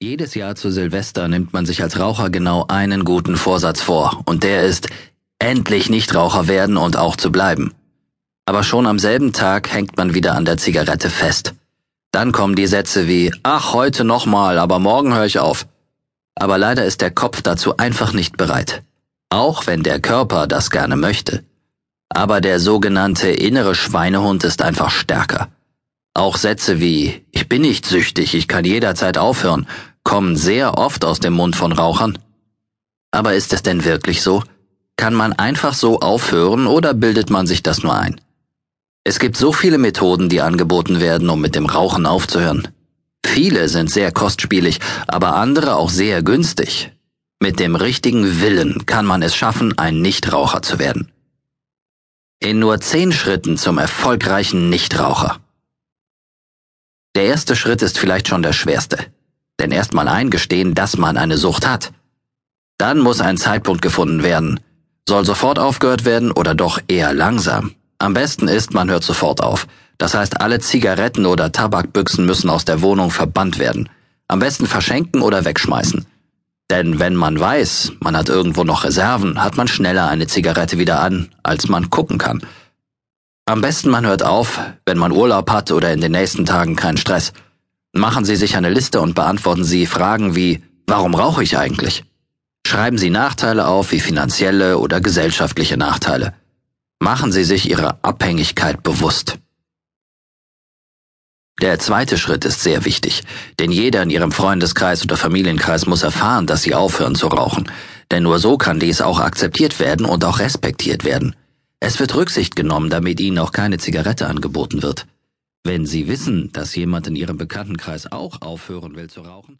Jedes Jahr zu Silvester nimmt man sich als Raucher genau einen guten Vorsatz vor, und der ist, endlich Nichtraucher werden und auch zu bleiben. Aber schon am selben Tag hängt man wieder an der Zigarette fest. Dann kommen die Sätze wie, ach, heute nochmal, aber morgen höre ich auf. Aber leider ist der Kopf dazu einfach nicht bereit. Auch wenn der Körper das gerne möchte. Aber der sogenannte innere Schweinehund ist einfach stärker. Auch Sätze wie Ich bin nicht süchtig, ich kann jederzeit aufhören kommen sehr oft aus dem Mund von Rauchern. Aber ist es denn wirklich so? Kann man einfach so aufhören oder bildet man sich das nur ein? Es gibt so viele Methoden, die angeboten werden, um mit dem Rauchen aufzuhören. Viele sind sehr kostspielig, aber andere auch sehr günstig. Mit dem richtigen Willen kann man es schaffen, ein Nichtraucher zu werden. In nur zehn Schritten zum erfolgreichen Nichtraucher. Der erste Schritt ist vielleicht schon der schwerste denn erstmal eingestehen, dass man eine Sucht hat. Dann muss ein Zeitpunkt gefunden werden. Soll sofort aufgehört werden oder doch eher langsam? Am besten ist, man hört sofort auf. Das heißt, alle Zigaretten oder Tabakbüchsen müssen aus der Wohnung verbannt werden. Am besten verschenken oder wegschmeißen. Denn wenn man weiß, man hat irgendwo noch Reserven, hat man schneller eine Zigarette wieder an, als man gucken kann. Am besten man hört auf, wenn man Urlaub hat oder in den nächsten Tagen keinen Stress. Machen Sie sich eine Liste und beantworten Sie Fragen wie Warum rauche ich eigentlich? Schreiben Sie Nachteile auf wie finanzielle oder gesellschaftliche Nachteile. Machen Sie sich Ihre Abhängigkeit bewusst. Der zweite Schritt ist sehr wichtig, denn jeder in Ihrem Freundeskreis oder Familienkreis muss erfahren, dass Sie aufhören zu rauchen, denn nur so kann dies auch akzeptiert werden und auch respektiert werden. Es wird Rücksicht genommen, damit Ihnen auch keine Zigarette angeboten wird. Wenn Sie wissen, dass jemand in Ihrem Bekanntenkreis auch aufhören will zu rauchen,